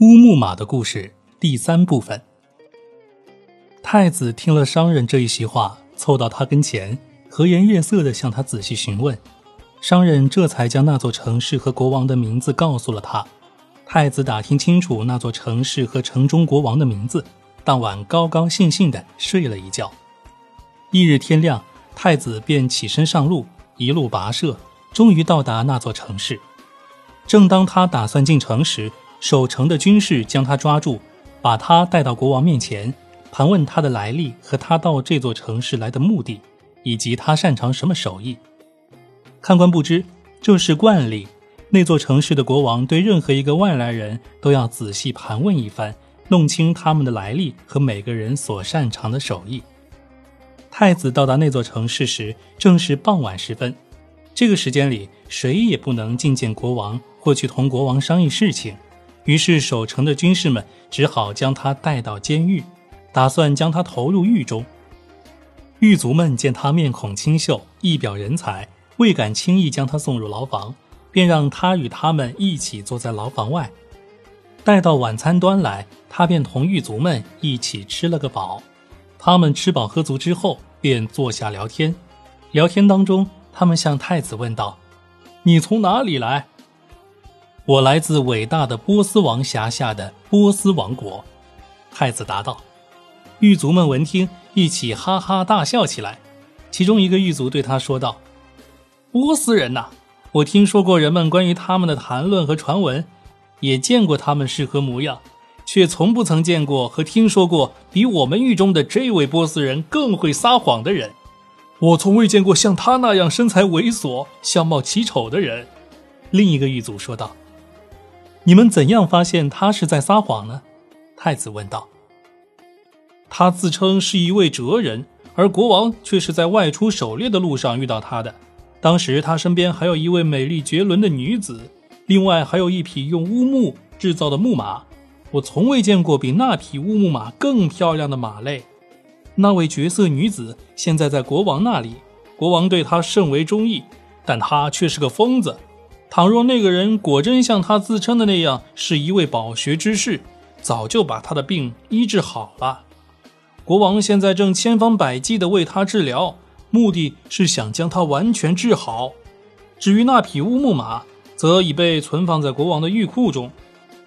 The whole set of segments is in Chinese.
乌木马的故事第三部分。太子听了商人这一席话，凑到他跟前，和颜悦色地向他仔细询问。商人这才将那座城市和国王的名字告诉了他。太子打听清楚那座城市和城中国王的名字，当晚高高兴兴地睡了一觉。翌日天亮，太子便起身上路，一路跋涉，终于到达那座城市。正当他打算进城时，守城的军士将他抓住，把他带到国王面前，盘问他的来历和他到这座城市来的目的，以及他擅长什么手艺。看官不知，这是惯例。那座城市的国王对任何一个外来人都要仔细盘问一番，弄清他们的来历和每个人所擅长的手艺。太子到达那座城市时，正是傍晚时分。这个时间里，谁也不能觐见国王或去同国王商议事情。于是，守城的军士们只好将他带到监狱，打算将他投入狱中。狱卒们见他面孔清秀，一表人才，未敢轻易将他送入牢房，便让他与他们一起坐在牢房外。待到晚餐端来，他便同狱卒们一起吃了个饱。他们吃饱喝足之后，便坐下聊天。聊天当中，他们向太子问道：“你从哪里来？”我来自伟大的波斯王辖下的波斯王国，太子答道。狱卒们闻听，一起哈哈大笑起来。其中一个狱卒对他说道：“波斯人呐，我听说过人们关于他们的谈论和传闻，也见过他们是何模样，却从不曾见过和听说过比我们狱中的这位波斯人更会撒谎的人。我从未见过像他那样身材猥琐、相貌奇丑的人。”另一个狱卒说道。你们怎样发现他是在撒谎呢？太子问道。他自称是一位哲人，而国王却是在外出狩猎的路上遇到他的。当时他身边还有一位美丽绝伦的女子，另外还有一匹用乌木制造的木马。我从未见过比那匹乌木马更漂亮的马类。那位绝色女子现在在国王那里，国王对她甚为中意，但她却是个疯子。倘若那个人果真像他自称的那样是一位饱学之士，早就把他的病医治好了。国王现在正千方百计地为他治疗，目的是想将他完全治好。至于那匹乌木马，则已被存放在国王的玉库中。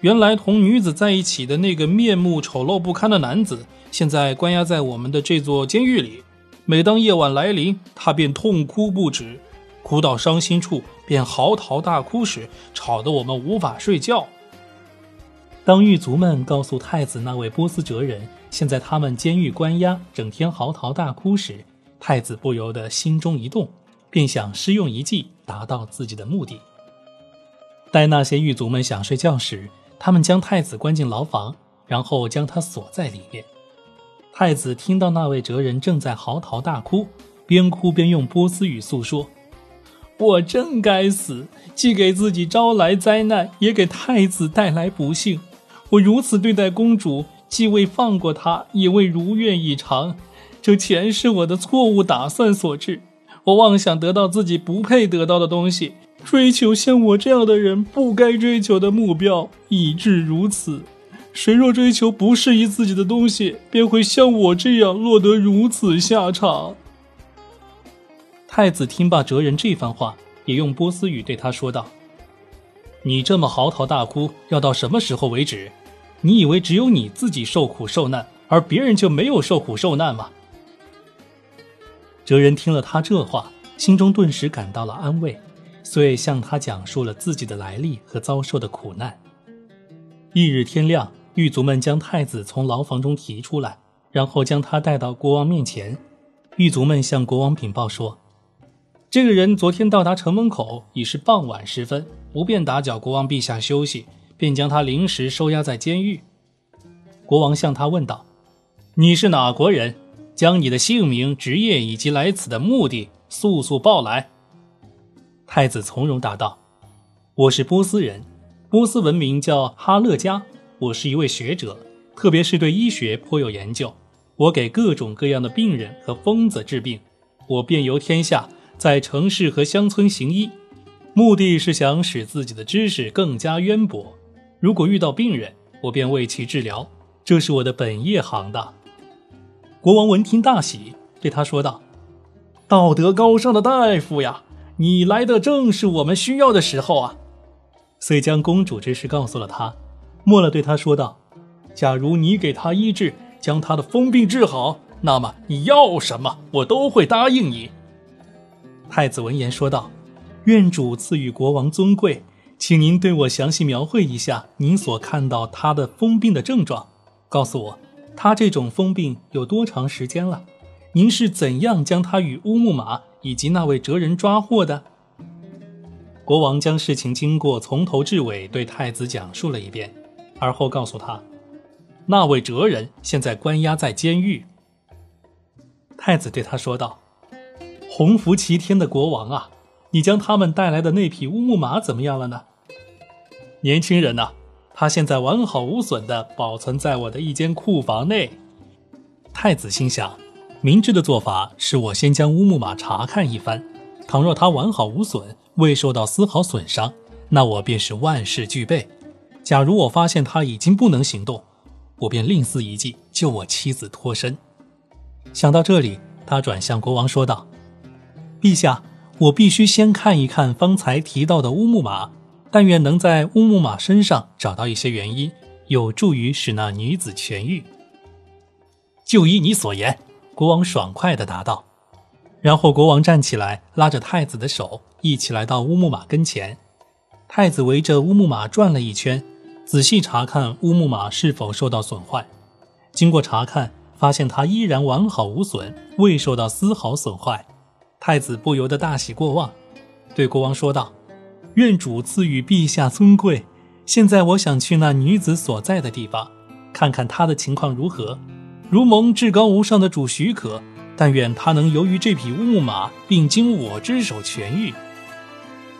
原来同女子在一起的那个面目丑陋不堪的男子，现在关押在我们的这座监狱里。每当夜晚来临，他便痛哭不止。哭到伤心处，便嚎啕大哭时，吵得我们无法睡觉。当狱卒们告诉太子那位波斯哲人，现在他们监狱关押，整天嚎啕大哭时，太子不由得心中一动，便想施用一计，达到自己的目的。待那些狱卒们想睡觉时，他们将太子关进牢房，然后将他锁在里面。太子听到那位哲人正在嚎啕大哭，边哭边用波斯语诉说。我真该死，既给自己招来灾难，也给太子带来不幸。我如此对待公主，既未放过她，也未如愿以偿。这全是我的错误打算所致。我妄想得到自己不配得到的东西，追求像我这样的人不该追求的目标，以致如此。谁若追求不适宜自己的东西，便会像我这样落得如此下场。太子听罢哲人这番话，也用波斯语对他说道：“你这么嚎啕大哭，要到什么时候为止？你以为只有你自己受苦受难，而别人就没有受苦受难吗？”哲人听了他这话，心中顿时感到了安慰，遂向他讲述了自己的来历和遭受的苦难。翌日天亮，狱卒们将太子从牢房中提出来，然后将他带到国王面前。狱卒们向国王禀报说。这个人昨天到达城门口已是傍晚时分，不便打搅国王陛下休息，便将他临时收押在监狱。国王向他问道：“你是哪国人？将你的姓名、职业以及来此的目的速速报来。”太子从容答道：“我是波斯人，波斯文明叫哈勒加。我是一位学者，特别是对医学颇有研究。我给各种各样的病人和疯子治病。我遍游天下。”在城市和乡村行医，目的是想使自己的知识更加渊博。如果遇到病人，我便为其治疗，这是我的本业行当。”国王闻听大喜，对他说道：“道德高尚的大夫呀，你来的正是我们需要的时候啊！”遂将公主之事告诉了他，末了对他说道：“假如你给他医治，将他的疯病治好，那么你要什么，我都会答应你。”太子闻言说道：“愿主赐予国王尊贵，请您对我详细描绘一下您所看到他的疯病的症状，告诉我他这种疯病有多长时间了？您是怎样将他与乌木马以及那位哲人抓获的？”国王将事情经过从头至尾对太子讲述了一遍，而后告诉他，那位哲人现在关押在监狱。太子对他说道：“鸿福齐天的国王啊，你将他们带来的那匹乌木马怎么样了呢？”年轻人呐，他现在完好无损地保存在我的一间库房内。太子心想，明智的做法是我先将乌木马查看一番，倘若它完好无损。未受到丝毫损伤，那我便是万事俱备。假如我发现他已经不能行动，我便另施一计救我妻子脱身。想到这里，他转向国王说道：“陛下，我必须先看一看方才提到的乌木马，但愿能在乌木马身上找到一些原因，有助于使那女子痊愈。”就依你所言，国王爽快地答道。然后国王站起来，拉着太子的手，一起来到乌木马跟前。太子围着乌木马转了一圈，仔细查看乌木马是否受到损坏。经过查看，发现它依然完好无损，未受到丝毫损坏。太子不由得大喜过望，对国王说道：“愿主赐予陛下尊贵。现在我想去那女子所在的地方，看看她的情况如何。如蒙至高无上的主许可。”但愿她能由于这匹乌木马，并经我之手痊愈。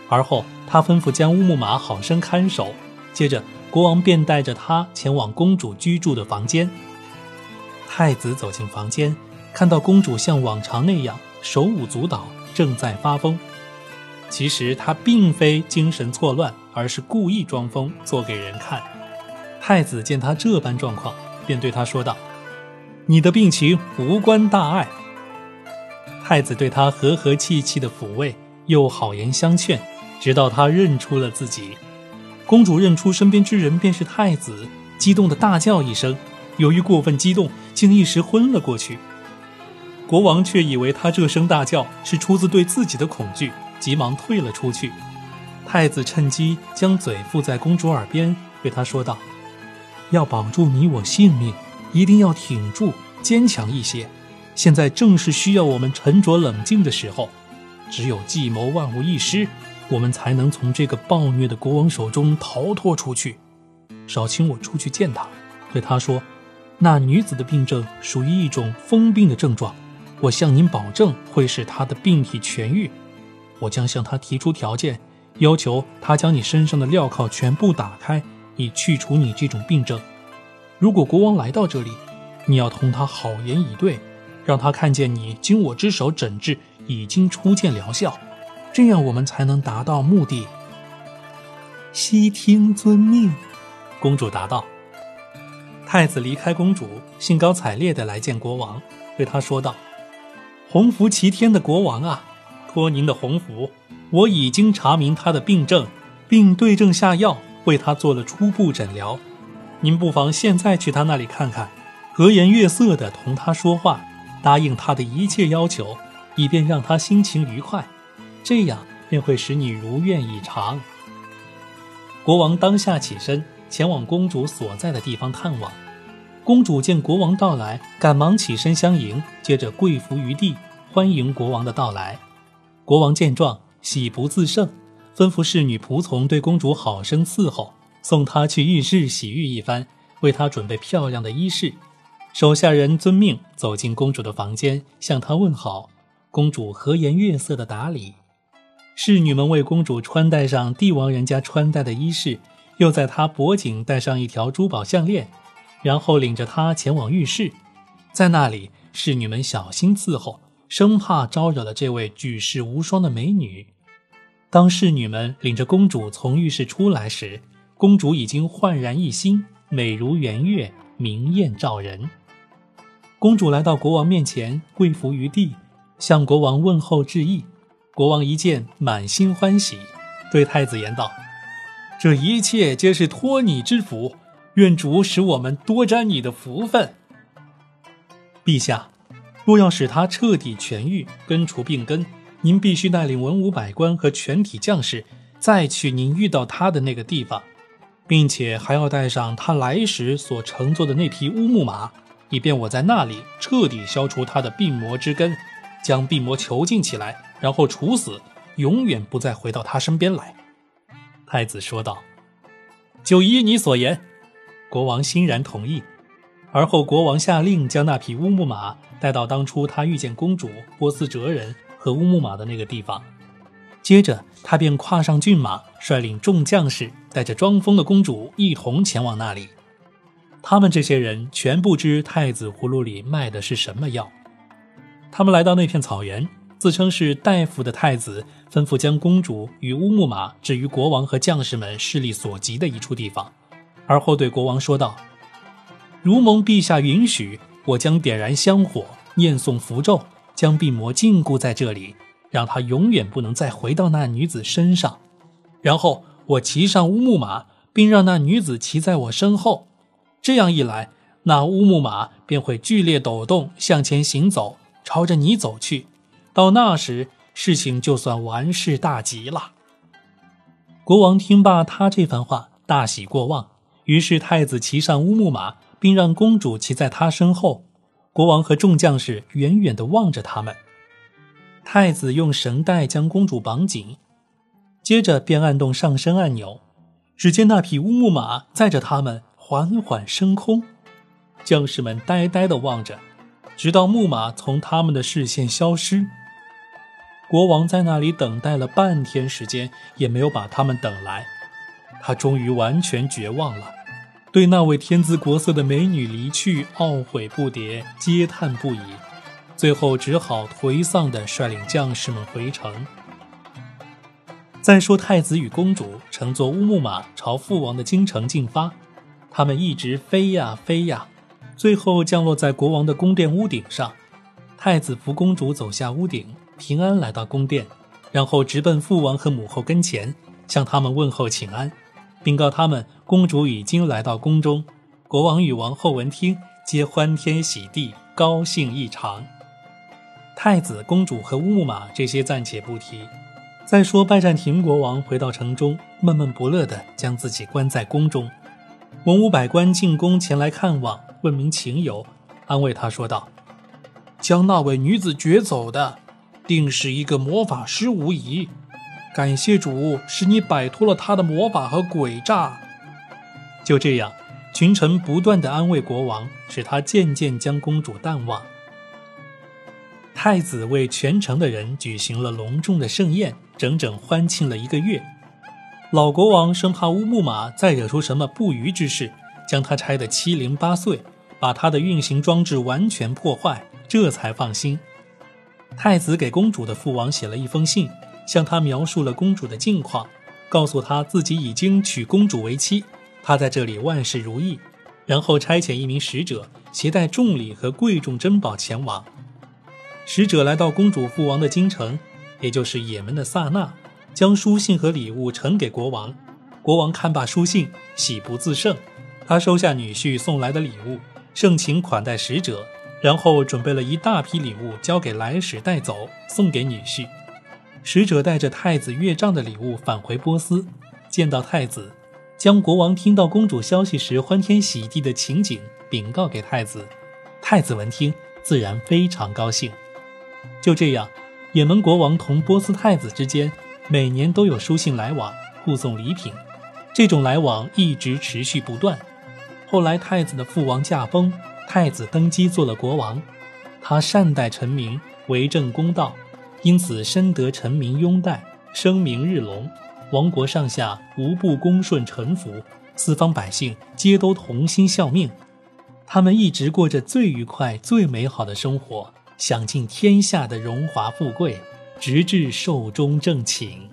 而后，他吩咐将乌木马好生看守。接着，国王便带着他前往公主居住的房间。太子走进房间，看到公主像往常那样手舞足蹈，正在发疯。其实她并非精神错乱，而是故意装疯做给人看。太子见她这般状况，便对她说道：“你的病情无关大碍。”太子对他和和气气的抚慰，又好言相劝，直到他认出了自己。公主认出身边之人便是太子，激动的大叫一声，由于过分激动，竟一时昏了过去。国王却以为他这声大叫是出自对自己的恐惧，急忙退了出去。太子趁机将嘴附在公主耳边，对她说道：“要保住你我性命，一定要挺住，坚强一些。”现在正是需要我们沉着冷静的时候，只有计谋万无一失，我们才能从这个暴虐的国王手中逃脱出去。少请我出去见他，对他说：“那女子的病症属于一种疯病的症状，我向您保证会使他的病体痊愈。我将向他提出条件，要求他将你身上的镣铐全部打开，以去除你这种病症。如果国王来到这里，你要同他好言以对。”让他看见你经我之手诊治已经初见疗效，这样我们才能达到目的。悉听遵命，公主答道。太子离开公主，兴高采烈地来见国王，对他说道：“洪福齐天的国王啊，托您的洪福，我已经查明他的病症，并对症下药，为他做了初步诊疗。您不妨现在去他那里看看，和颜悦色地同他说话。”答应他的一切要求，以便让他心情愉快，这样便会使你如愿以偿。国王当下起身，前往公主所在的地方探望。公主见国王到来，赶忙起身相迎，接着跪伏于地，欢迎国王的到来。国王见状，喜不自胜，吩咐侍女仆从对公主好生伺候，送她去浴室洗浴一番，为她准备漂亮的衣饰。手下人遵命走进公主的房间，向她问好。公主和颜悦色地答礼。侍女们为公主穿戴上帝王人家穿戴的衣饰，又在她脖颈戴上一条珠宝项链，然后领着她前往浴室。在那里，侍女们小心伺候，生怕招惹了这位举世无双的美女。当侍女们领着公主从浴室出来时，公主已经焕然一新。美如圆月，明艳照人。公主来到国王面前，跪伏于地，向国王问候致意。国王一见，满心欢喜，对太子言道：“这一切皆是托你之福，愿主使我们多沾你的福分。”陛下，若要使他彻底痊愈、根除病根，您必须带领文武百官和全体将士，再去您遇到他的那个地方，并且还要带上他来时所乘坐的那匹乌木马，以便我在那里彻底消除他的病魔之根，将病魔囚禁起来，然后处死，永远不再回到他身边来。太子说道：“就依你所言。”国王欣然同意。而后，国王下令将那匹乌木马带到当初他遇见公主波斯哲人和乌木马的那个地方。接着，他便跨上骏马，率领众将士，带着装疯的公主一同前往那里。他们这些人全不知太子葫芦里卖的是什么药。他们来到那片草原，自称是大夫的太子吩咐将公主与乌木马置于国王和将士们势力所及的一处地方，而后对国王说道。如蒙陛下允许，我将点燃香火，念诵符咒，将病魔禁锢在这里，让他永远不能再回到那女子身上。然后我骑上乌木马，并让那女子骑在我身后。这样一来，那乌木马便会剧烈抖动，向前行走，朝着你走去。到那时，事情就算完事大吉了。国王听罢他这番话，大喜过望。于是太子骑上乌木马。并让公主骑在他身后，国王和众将士远远地望着他们。太子用绳带将公主绑紧，接着便按动上升按钮。只见那匹乌木马载着他们缓缓升空，将士们呆呆地望着，直到木马从他们的视线消失。国王在那里等待了半天时间，也没有把他们等来，他终于完全绝望了。对那位天姿国色的美女离去懊悔不迭，嗟叹不已，最后只好颓丧地率领将士们回城。再说太子与公主乘坐乌木马朝父王的京城进发，他们一直飞呀飞呀，最后降落在国王的宫殿屋顶上。太子扶公主走下屋顶，平安来到宫殿，然后直奔父王和母后跟前，向他们问候请安。禀告他们，公主已经来到宫中。国王与王后闻听，皆欢天喜地，高兴异常。太子、公主和乌木马这些暂且不提。再说拜占庭国王回到城中，闷闷不乐地将自己关在宫中。文武百官进宫前来看望，问明情由，安慰他说道：“将那位女子掘走的，定是一个魔法师无疑。”感谢主，使你摆脱了他的魔法和诡诈。就这样，群臣不断的安慰国王，使他渐渐将公主淡忘。太子为全城的人举行了隆重的盛宴，整整欢庆了一个月。老国王生怕乌木马再惹出什么不愉之事，将他拆得七零八碎，把他的运行装置完全破坏，这才放心。太子给公主的父王写了一封信。向他描述了公主的近况，告诉他自己已经娶公主为妻，他在这里万事如意。然后差遣一名使者携带重礼和贵重珍宝前往。使者来到公主父王的京城，也就是也门的萨那，将书信和礼物呈给国王。国王看罢书信，喜不自胜。他收下女婿送来的礼物，盛情款待使者，然后准备了一大批礼物交给来使带走，送给女婿。使者带着太子岳丈的礼物返回波斯，见到太子，将国王听到公主消息时欢天喜地的情景禀告给太子。太子闻听，自然非常高兴。就这样，也门国王同波斯太子之间每年都有书信来往，互送礼品。这种来往一直持续不断。后来，太子的父王驾崩，太子登基做了国王。他善待臣民，为政公道。因此深得臣民拥戴，声名日隆，王国上下无不恭顺臣服，四方百姓皆都同心效命，他们一直过着最愉快、最美好的生活，享尽天下的荣华富贵，直至寿终正寝。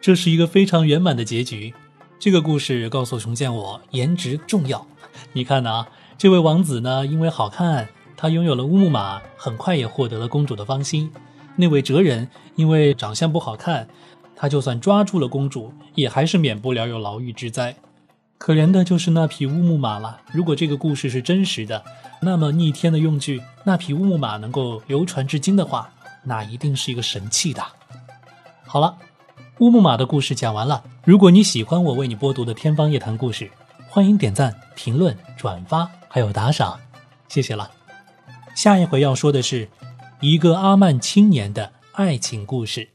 这是一个非常圆满的结局。这个故事告诉熊建我，颜值重要。你看呢？这位王子呢，因为好看，他拥有了乌木马，很快也获得了公主的芳心。那位哲人因为长相不好看，他就算抓住了公主，也还是免不了有牢狱之灾。可怜的就是那匹乌木马了。如果这个故事是真实的，那么逆天的用具那匹乌木马能够流传至今的话，那一定是一个神器的。好了。乌木马的故事讲完了。如果你喜欢我为你播读的天方夜谭故事，欢迎点赞、评论、转发，还有打赏，谢谢了。下一回要说的是一个阿曼青年的爱情故事。